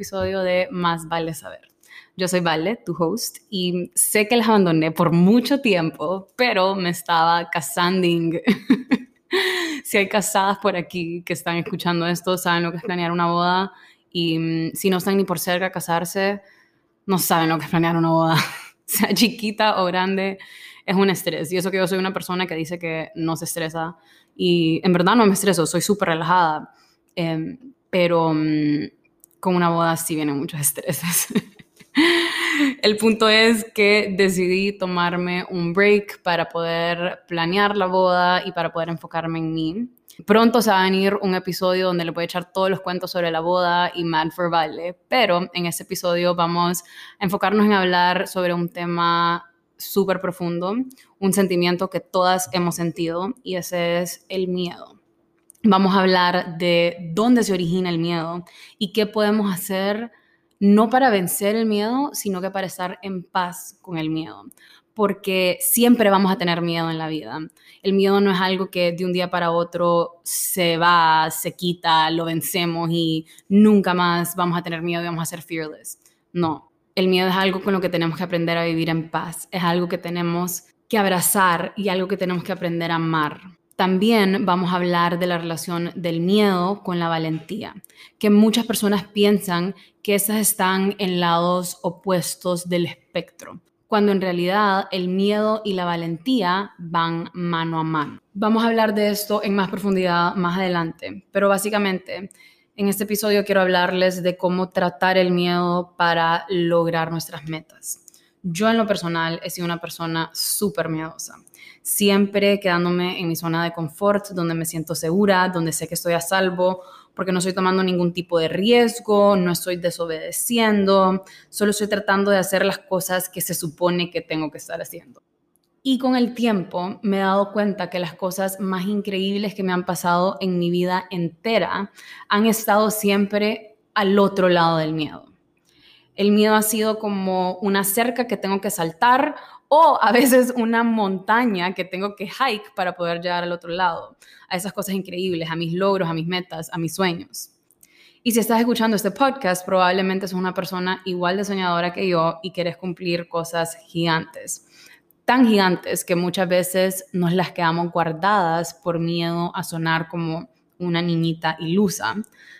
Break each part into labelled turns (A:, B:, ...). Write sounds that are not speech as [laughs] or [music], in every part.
A: episodio de Más vale saber. Yo soy Vale, tu host, y sé que les abandoné por mucho tiempo, pero me estaba casando. [laughs] si hay casadas por aquí que están escuchando esto, saben lo que es planear una boda, y mm, si no están ni por cerca a casarse, no saben lo que es planear una boda. [laughs] sea chiquita o grande, es un estrés. Y eso que yo soy una persona que dice que no se estresa. Y en verdad no me estreso, soy súper relajada. Em, pero mm, con una boda sí vienen muchos estreses. [laughs] El punto es que decidí tomarme un break para poder planear la boda y para poder enfocarme en mí. Pronto se va a venir un episodio donde le voy a echar todos los cuentos sobre la boda y Mad for Vale, pero en ese episodio vamos a enfocarnos en hablar sobre un tema súper profundo, un sentimiento que todas hemos sentido y ese es el miedo. Vamos a hablar de dónde se origina el miedo y qué podemos hacer no para vencer el miedo, sino que para estar en paz con el miedo. Porque siempre vamos a tener miedo en la vida. El miedo no es algo que de un día para otro se va, se quita, lo vencemos y nunca más vamos a tener miedo y vamos a ser fearless. No, el miedo es algo con lo que tenemos que aprender a vivir en paz. Es algo que tenemos que abrazar y algo que tenemos que aprender a amar. También vamos a hablar de la relación del miedo con la valentía, que muchas personas piensan que esas están en lados opuestos del espectro, cuando en realidad el miedo y la valentía van mano a mano. Vamos a hablar de esto en más profundidad más adelante, pero básicamente en este episodio quiero hablarles de cómo tratar el miedo para lograr nuestras metas. Yo en lo personal he sido una persona súper miedosa siempre quedándome en mi zona de confort, donde me siento segura, donde sé que estoy a salvo, porque no estoy tomando ningún tipo de riesgo, no estoy desobedeciendo, solo estoy tratando de hacer las cosas que se supone que tengo que estar haciendo. Y con el tiempo me he dado cuenta que las cosas más increíbles que me han pasado en mi vida entera han estado siempre al otro lado del miedo. El miedo ha sido como una cerca que tengo que saltar o a veces una montaña que tengo que hike para poder llegar al otro lado, a esas cosas increíbles, a mis logros, a mis metas, a mis sueños. Y si estás escuchando este podcast, probablemente sos una persona igual de soñadora que yo y quieres cumplir cosas gigantes. Tan gigantes que muchas veces nos las quedamos guardadas por miedo a sonar como una niñita ilusa.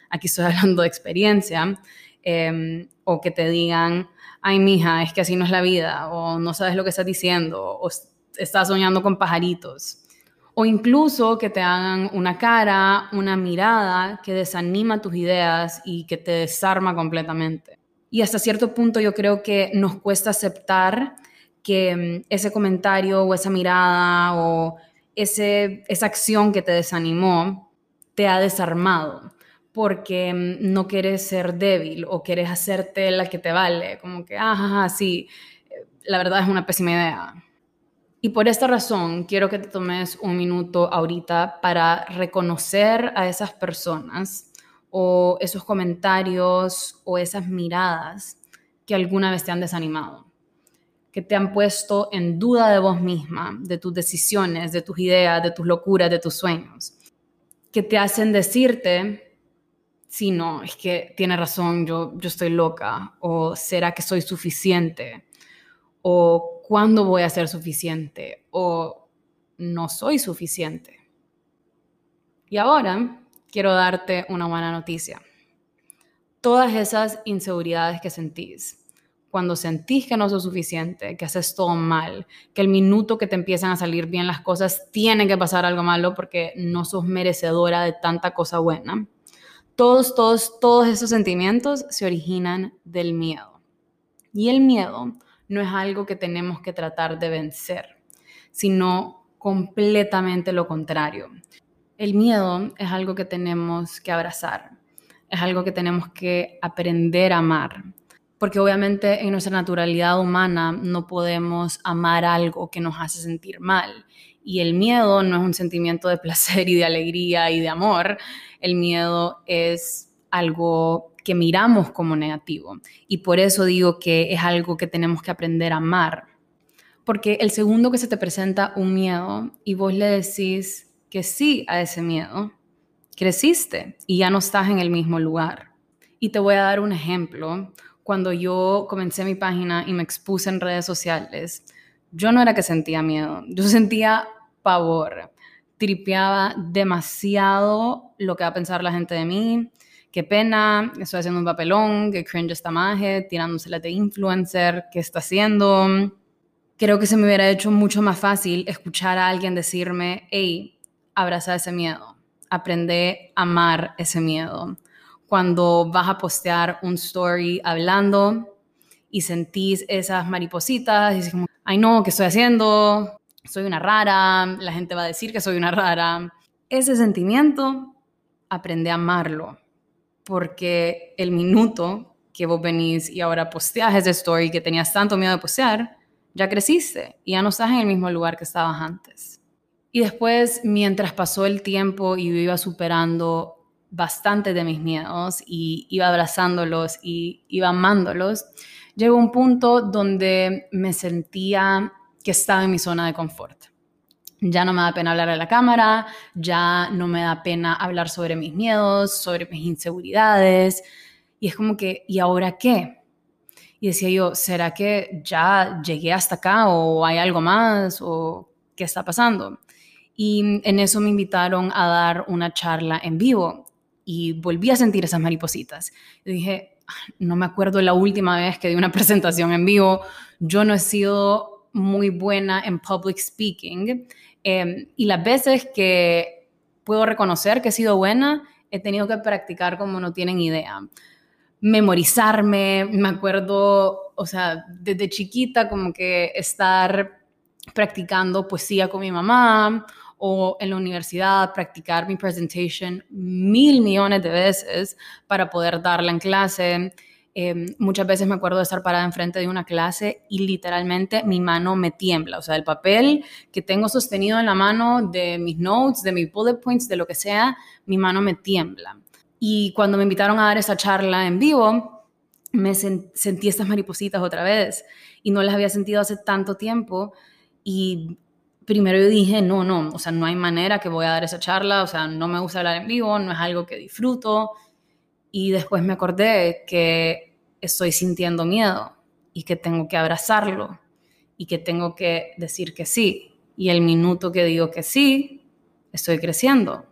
A: Aquí estoy [laughs] hablando de experiencia. Em, o que te digan, ay, mija, es que así no es la vida, o no sabes lo que estás diciendo, o estás soñando con pajaritos. O incluso que te hagan una cara, una mirada que desanima tus ideas y que te desarma completamente. Y hasta cierto punto yo creo que nos cuesta aceptar que mm, ese comentario o esa mirada o ese, esa acción que te desanimó te ha desarmado porque mm, no quieres ser débil o quieres hacerte la que te vale, como que, ajá, sí, la verdad es una pésima idea. Y por esta razón quiero que te tomes un minuto ahorita para reconocer a esas personas o esos comentarios o esas miradas que alguna vez te han desanimado, que te han puesto en duda de vos misma, de tus decisiones, de tus ideas, de tus locuras, de tus sueños, que te hacen decirte sí, no, es que tiene razón, yo, yo estoy loca, o será que soy suficiente, o cuándo voy a ser suficiente, o no soy suficiente. Y ahora quiero darte una buena noticia. Todas esas inseguridades que sentís, cuando sentís que no sos suficiente, que haces todo mal, que el minuto que te empiezan a salir bien las cosas tiene que pasar algo malo porque no sos merecedora de tanta cosa buena todos, todos, todos esos sentimientos se originan del miedo. Y el miedo no es algo que tenemos que tratar de vencer, sino completamente lo contrario. El miedo es algo que tenemos que abrazar, es algo que tenemos que aprender a amar, porque obviamente en nuestra naturalidad humana no podemos amar algo que nos hace sentir mal. Y el miedo no es un sentimiento de placer y de alegría y de amor, el miedo es algo que miramos como negativo. Y por eso digo que es algo que tenemos que aprender a amar. Porque el segundo que se te presenta un miedo y vos le decís que sí a ese miedo, creciste y ya no estás en el mismo lugar. Y te voy a dar un ejemplo. Cuando yo comencé mi página y me expuse en redes sociales, yo no era que sentía miedo, yo sentía pavor. Tripeaba demasiado lo que va a pensar la gente de mí. Qué pena, estoy haciendo un papelón, qué cringe esta maje, tirándosela de influencer, qué está haciendo. Creo que se me hubiera hecho mucho más fácil escuchar a alguien decirme, hey, abraza ese miedo, aprende a amar ese miedo. Cuando vas a postear un story hablando y sentís esas maripositas, y dices ay no, ¿qué estoy haciendo? Soy una rara, la gente va a decir que soy una rara. Ese sentimiento, aprende a amarlo, porque el minuto que vos venís y ahora posteas ese story que tenías tanto miedo de postear, ya creciste y ya no estás en el mismo lugar que estabas antes. Y después, mientras pasó el tiempo y yo iba superando bastante de mis miedos y iba abrazándolos y iba amándolos, llegó un punto donde me sentía que estaba en mi zona de confort. Ya no me da pena hablar a la cámara, ya no me da pena hablar sobre mis miedos, sobre mis inseguridades. Y es como que, ¿y ahora qué? Y decía yo, ¿será que ya llegué hasta acá o hay algo más o qué está pasando? Y en eso me invitaron a dar una charla en vivo y volví a sentir esas maripositas. Y dije, no me acuerdo la última vez que di una [laughs] presentación en vivo. Yo no he sido muy buena en public speaking em, y las veces que puedo reconocer que he sido buena, he tenido que practicar como no tienen idea. Memorizarme, me acuerdo, o sea, desde chiquita como que estar practicando poesía con mi mamá o en la universidad practicar mi presentation mil millones de veces para poder darla en clase. Em, muchas veces me acuerdo de estar parada enfrente de una clase y literalmente mi mano me tiembla. O sea, el papel que tengo sostenido en la mano de mis notes, de mis bullet points, de lo que sea, mi mano me tiembla. Y cuando me invitaron a dar esa charla en vivo, me sentí estas maripositas otra vez y no las había sentido hace tanto tiempo. Y primero yo dije, no, no, o sea, no hay manera que voy a dar esa charla, o sea, no me gusta hablar en vivo, no es algo que disfruto. Y después me acordé que estoy sintiendo miedo y que tengo que abrazarlo y que tengo que decir que sí. Y el minuto que digo que sí, estoy creciendo.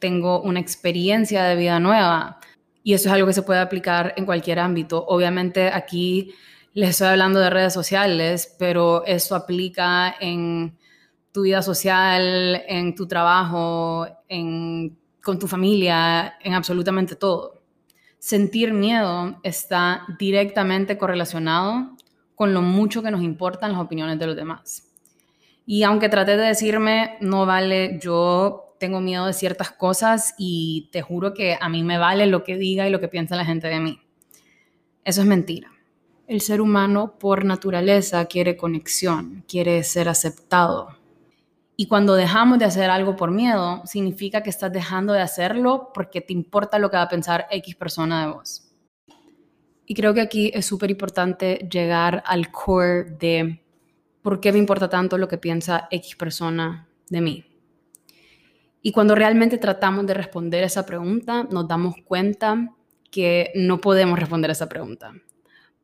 A: Tengo una experiencia de vida nueva. Y eso es algo que se puede aplicar en cualquier ámbito. Obviamente aquí les estoy hablando de redes sociales, pero eso aplica en tu vida social, en tu trabajo, con tu familia, en absolutamente todo. Sentir miedo está directamente correlacionado con lo mucho que nos importan las opiniones de los demás. Y aunque traté de decirme, no vale, yo tengo miedo de ciertas cosas y te juro que a mí me vale lo que diga y lo que piensa la gente de mí. Eso es mentira. El ser humano por naturaleza quiere conexión, quiere ser aceptado. Y cuando dejamos de hacer algo por miedo, significa que estás dejando de hacerlo porque te importa lo que va a pensar X persona de vos. Y creo que aquí es súper importante llegar al core de por qué me importa tanto lo que piensa X persona de mí. Y cuando realmente tratamos de responder esa pregunta, nos damos cuenta que no podemos responder esa pregunta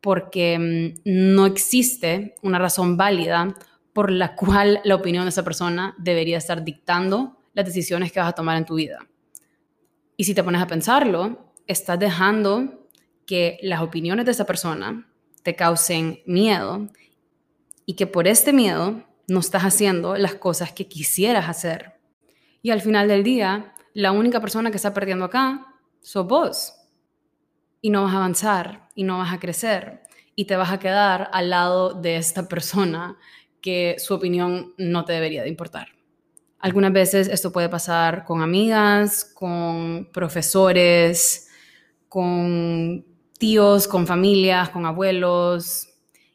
A: porque mm, no existe una razón válida por la cual la opinión de esa persona debería estar dictando las decisiones que vas a tomar en tu vida. Y si te pones a pensarlo, estás dejando que las opiniones de esa persona te causen miedo y que por este miedo no estás haciendo las cosas que quisieras hacer. Y al final del día, la única persona que está perdiendo acá sos vos y no vas a avanzar y no vas a crecer y te vas a quedar al lado de esta persona que su opinión no te debería de importar. Algunas veces esto puede pasar con amigas, con profesores, con tíos, con familias, con abuelos,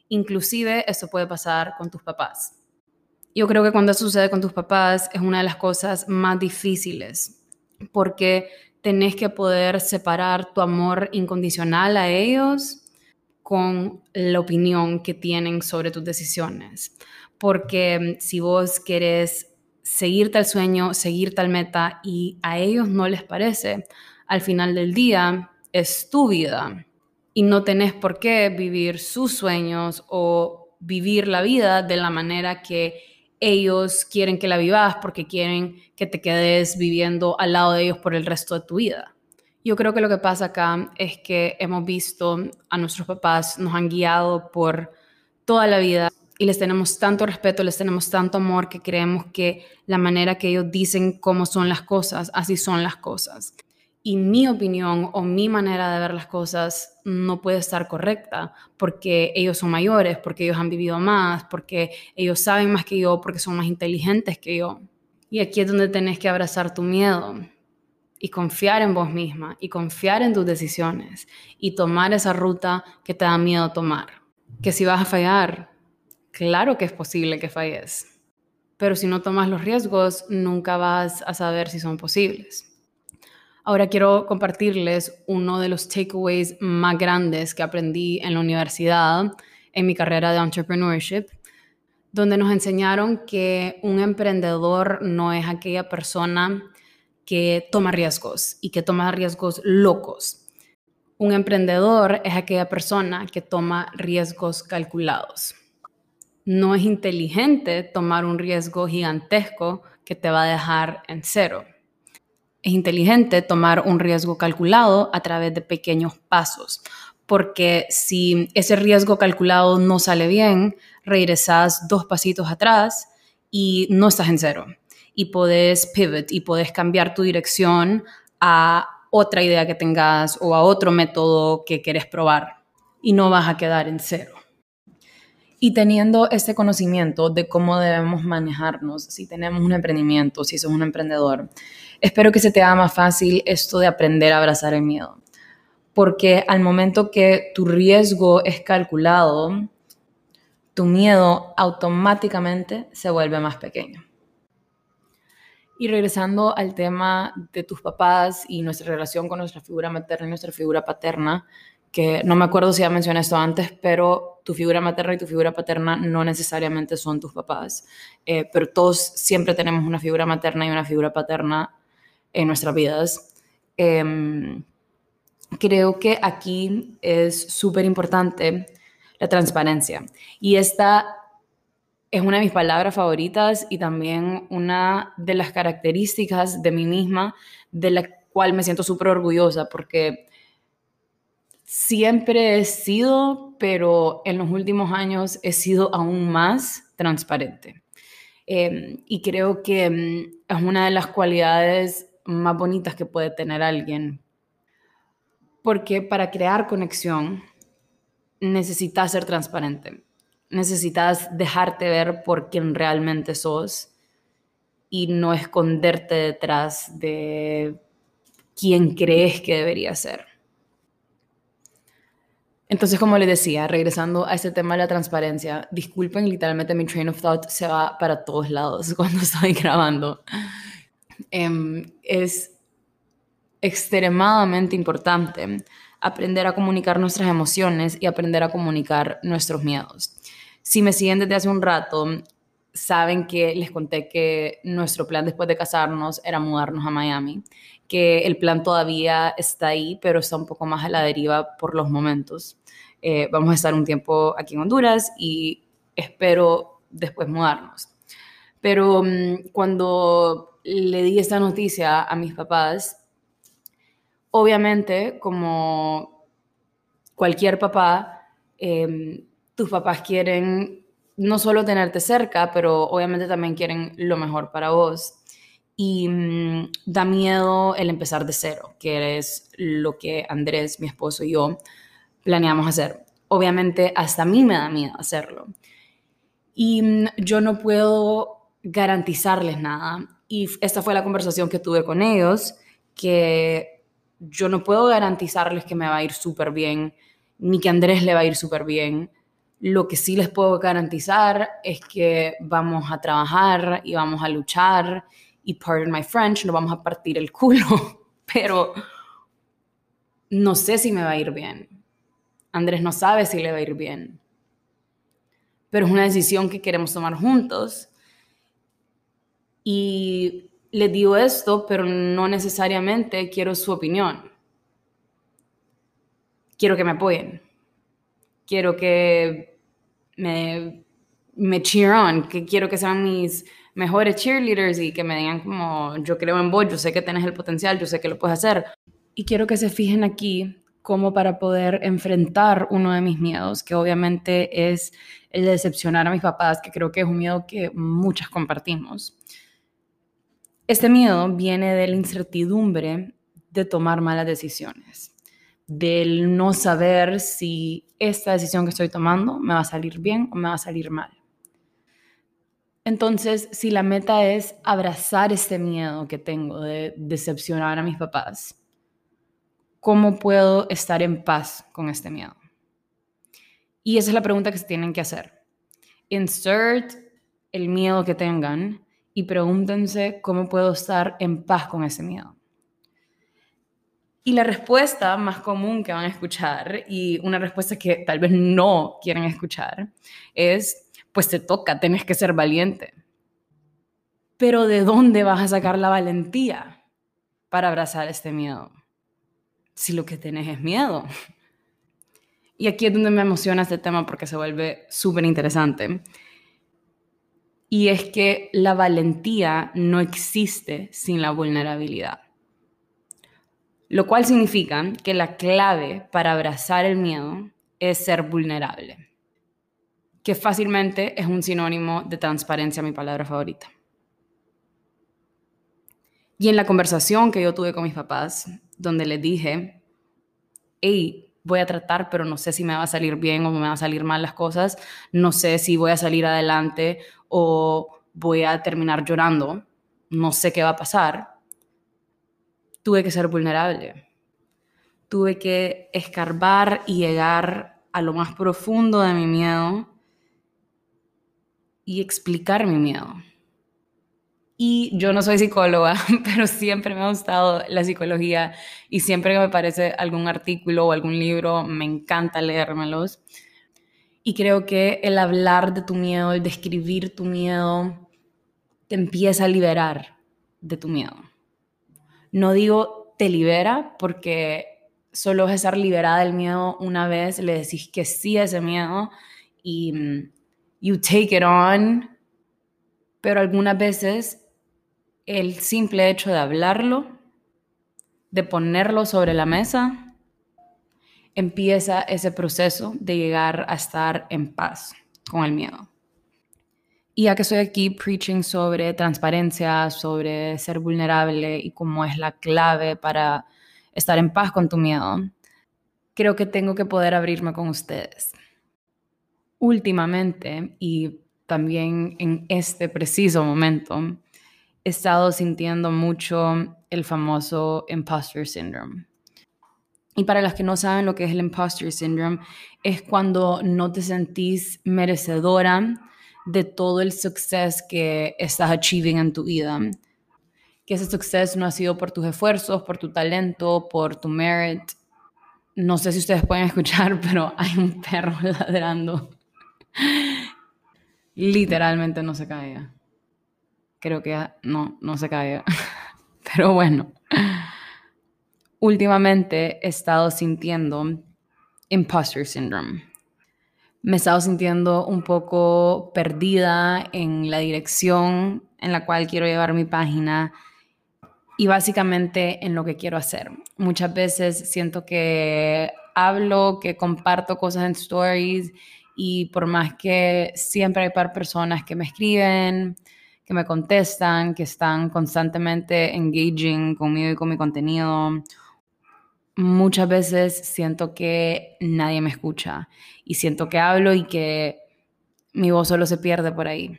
A: inclusive esto puede pasar con tus papás. Yo creo que cuando sucede con tus papás es una de las cosas más difíciles porque tenés que poder separar tu amor incondicional a ellos con la opinión que tienen sobre tus decisiones. Porque mm, si vos querés seguirte al sueño, seguirte al meta y a ellos no les parece, al final del día es tu vida y no tenés por qué vivir sus sueños o vivir la vida de la manera que ellos quieren que la vivas porque quieren que te quedes viviendo al lado de ellos por el resto de tu vida. Yo creo que lo que pasa acá es que hemos visto a nuestros papás, nos han guiado por toda la vida y les tenemos tanto respeto, les tenemos tanto amor que creemos que la manera que ellos dicen cómo son las cosas, así son las cosas. Y mi opinión o mi manera de ver las cosas no puede estar correcta porque ellos son mayores, porque ellos han vivido más, porque ellos saben más que yo, porque son más inteligentes que yo. Y aquí es donde tenés que abrazar tu miedo y confiar en vos misma y confiar en tus decisiones y tomar esa ruta que te da miedo tomar. Que si vas a fallar, claro que es posible que falles, pero si no tomas los riesgos, nunca vas a saber si son posibles. Ahora quiero compartirles uno de los takeaways más grandes que aprendí en la universidad, en mi carrera de entrepreneurship, donde nos enseñaron que un emprendedor no es aquella persona que toma riesgos y que toma riesgos locos. Un emprendedor es aquella persona que toma riesgos calculados no es inteligente tomar un riesgo gigantesco que te va a dejar en cero. Es inteligente tomar un riesgo calculado a través de pequeños pasos, porque si ese riesgo calculado no sale bien, regresas dos pasitos atrás y no estás en cero. Y puedes pivot y puedes cambiar tu dirección a otra idea que tengas o a otro método que quieres probar y no vas a quedar en cero. Y teniendo este conocimiento de cómo debemos manejarnos, si tenemos un emprendimiento, si sos un emprendedor, espero que se te haga más fácil esto de aprender a abrazar el miedo. Porque al momento que tu riesgo es calculado, tu miedo automáticamente se vuelve más pequeño. Y regresando al tema de tus papás y nuestra relación con nuestra figura materna y nuestra figura paterna, que no me acuerdo si ya mencioné esto antes, pero tu figura materna y tu figura paterna no necesariamente son tus papás, eh, pero todos siempre tenemos una figura materna y una figura paterna en nuestras vidas. Em, creo que aquí es súper importante la transparencia y esta es una de mis palabras favoritas y también una de las características de mí misma de la cual me siento súper orgullosa porque siempre he sido, pero en los últimos años he sido aún más transparente. Em, y creo que em, es una de las cualidades más bonitas que puede tener alguien. Porque para crear conexión necesitas ser transparente. Necesitas dejarte ver por quien realmente sos y no esconderte detrás de quién crees que debería ser. Entonces, como les decía, regresando a este tema de la transparencia, disculpen, literalmente mi train of thought se va para todos lados [laughs] cuando estoy grabando. Em, es extremadamente importante aprender a comunicar nuestras emociones y aprender a comunicar nuestros miedos. Si me siguen desde hace un rato, saben que les conté que nuestro plan después de casarnos era mudarnos a Miami, que el plan todavía está ahí, pero está un poco más a la deriva por los momentos. Eh, vamos a estar un tiempo aquí en Honduras y espero después mudarnos. Pero mm, cuando le di esta noticia a mis papás, obviamente como cualquier papá, em, tus papás quieren no solo tenerte cerca, pero obviamente también quieren lo mejor para vos. Y mm, da miedo el empezar de cero, que es lo que Andrés, mi esposo y yo planeamos hacer. Obviamente hasta a mí me da miedo hacerlo. Y mm, yo no puedo garantizarles nada. Y esta fue la conversación que tuve con ellos, que yo no puedo garantizarles que me va a ir súper bien, ni que Andrés le va a ir súper bien. Lo que sí les puedo garantizar es que vamos a trabajar y vamos a luchar y, pardon my French, nos vamos a partir el culo, [laughs] pero no sé si me va a ir bien. Andrés no sabe si le va a ir bien. Pero es una decisión que queremos tomar juntos. Y le digo esto, pero no necesariamente quiero su opinión. quiero que me apoyen, quiero que me, me cheer on, que quiero que sean mis mejores cheerleaders y que me digan como, yo creo en vos, yo sé que tenés el potencial, yo sé que lo puedes hacer. Y quiero que se fijen aquí como para poder enfrentar uno de mis miedos, que obviamente es el de decepcionar a mis papás, que creo que es un miedo que muchas compartimos. Este miedo viene de la incertidumbre de tomar malas decisiones, del no saber si esta decisión que estoy tomando me va a salir bien o me va a salir mal. Entonces, si la meta es abrazar este miedo que tengo de decepcionar a mis papás, ¿cómo puedo estar en paz con este miedo? Y esa es la pregunta que se tienen que hacer. Insert el miedo que tengan y pregúntense cómo puedo estar en paz con ese miedo. Y la respuesta más común que van a escuchar, y una respuesta que tal vez no quieren escuchar, es pues te toca, tenés que ser valiente. Pero ¿de dónde vas a sacar la valentía para abrazar este miedo? Si lo que tenés es miedo. Y aquí es donde me emociona este tema porque se vuelve súper interesante. Y es que la valentía no existe sin la vulnerabilidad. Lo cual significa que la clave para abrazar el miedo es ser vulnerable que fácilmente es un sinónimo de transparencia, mi palabra favorita. Y en la conversación que yo tuve con mis papás, donde les dije, hey, voy a tratar, pero no sé si me va a salir bien o me van a salir mal las cosas, no sé si voy a salir adelante o voy a terminar llorando, no sé qué va a pasar, tuve que ser vulnerable. Tuve que escarbar y llegar a lo más profundo de mi miedo y explicar mi miedo. Y yo no soy psicóloga, [laughs] pero siempre me ha gustado la psicología y siempre que me parece algún artículo o algún libro, me encanta leérmelos. Y creo que el hablar de tu miedo, el describir tu miedo, te empieza a liberar de tu miedo. No digo te libera porque solo es estar liberada del miedo una vez, le decís que sí a ese miedo y mm, you take it on, pero algunas veces el simple hecho de hablarlo, de ponerlo sobre la mesa, empieza ese proceso de llegar a estar en paz con el miedo. Y ya que estoy aquí preaching sobre transparencia, sobre ser vulnerable y cómo es la clave para estar en paz con tu miedo, creo que tengo que poder abrirme con ustedes últimamente y también en este preciso momento he estado sintiendo mucho el famoso imposter syndrome. Y para los que no saben lo que es el imposter syndrome, es cuando no te sentís merecedora de todo el success que estás achieving en tu vida. Que ese success no ha sido por tus esfuerzos, por tu talento, por tu merit. No sé si ustedes pueden [laughs] escuchar, pero hay un perro [laughs] ladrando Literalmente no se caía. Creo que no, no se caía. [laughs] Pero bueno, últimamente he estado sintiendo imposter syndrome. Me he estado sintiendo un poco perdida en la dirección en la cual quiero llevar mi página y básicamente en lo que quiero hacer. Muchas veces siento que hablo, que comparto cosas en stories y por más que siempre hay par personas que me escriben, que me contestan, que están constantemente engaging conmigo y con mi contenido, muchas veces siento que nadie me escucha y siento que hablo y que mi voz solo se pierde por ahí.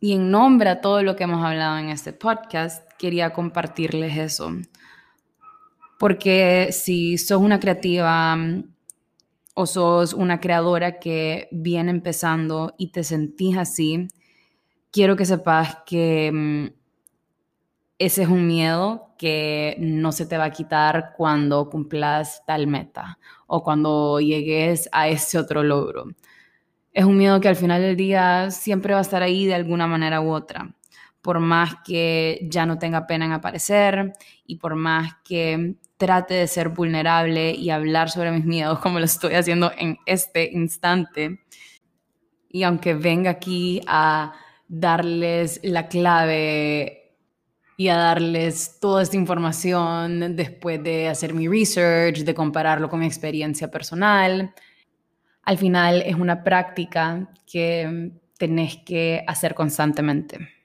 A: Y en nombre a todo lo que hemos hablado en este podcast, quería compartirles eso. Porque si sos una creativa, o sos una creadora que viene empezando y te sentís así, quiero que sepas que mm, ese es un miedo que no se te va a quitar cuando cumplas tal meta o cuando llegues a ese otro logro. Es un miedo que al final del día siempre va a estar ahí de alguna manera u otra, por más que ya no tenga pena en aparecer y por más que trate de ser vulnerable y hablar sobre mis miedos como lo estoy haciendo en este instante. Y aunque venga aquí a darles la clave y a darles toda esta información después de hacer mi research, de compararlo con mi experiencia personal, al final es una práctica que tenés que hacer constantemente.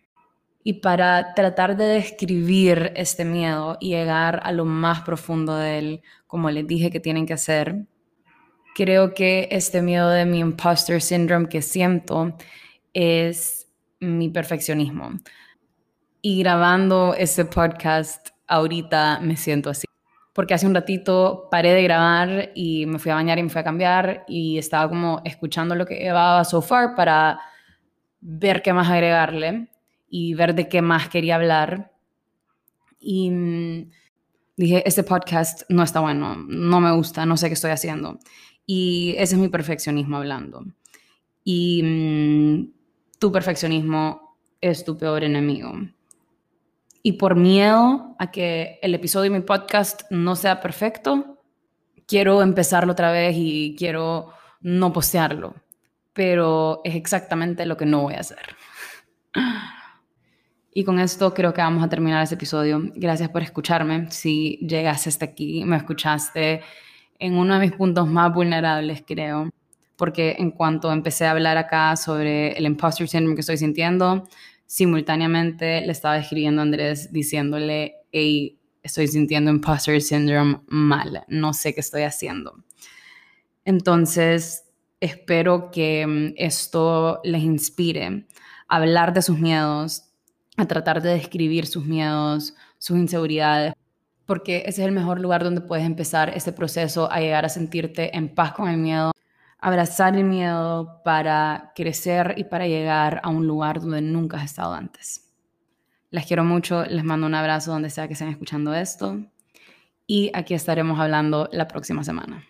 A: Y para tratar de describir este miedo y llegar a lo más profundo de él, como les dije que tienen que hacer, creo que este miedo de mi imposter syndrome que siento es mi perfeccionismo. Y grabando este podcast ahorita me siento así. Porque hace un ratito paré de grabar y me fui a bañar y me fui a cambiar y estaba como escuchando lo que llevaba so far para ver qué más agregarle y ver de qué más quería hablar. Y mm, dije, este podcast no está bueno, no me gusta, no sé qué estoy haciendo. Y ese es mi perfeccionismo hablando. Y mm, tu perfeccionismo es tu peor enemigo. Y por miedo a que el episodio de mi podcast no sea perfecto, quiero empezarlo otra vez y quiero no postearlo. Pero es exactamente lo que no voy a hacer. [laughs] Y con esto creo que vamos a terminar este episodio. Gracias por escucharme. Si llegaste hasta aquí, me escuchaste en uno de mis puntos más vulnerables, creo. Porque en cuanto empecé a hablar acá sobre el imposter syndrome que estoy sintiendo, simultáneamente le estaba escribiendo a Andrés diciéndole, hey, estoy sintiendo imposter syndrome mal, no sé qué estoy haciendo. Entonces, espero que mm, esto les inspire a hablar de sus miedos, a tratar de describir sus miedos, sus inseguridades, porque ese es el mejor lugar donde puedes empezar este proceso a llegar a sentirte en paz con el miedo, abrazar el miedo para crecer y para llegar a un lugar donde nunca has estado antes. Les quiero mucho, les mando un abrazo donde sea que estén escuchando esto y aquí estaremos hablando la próxima semana.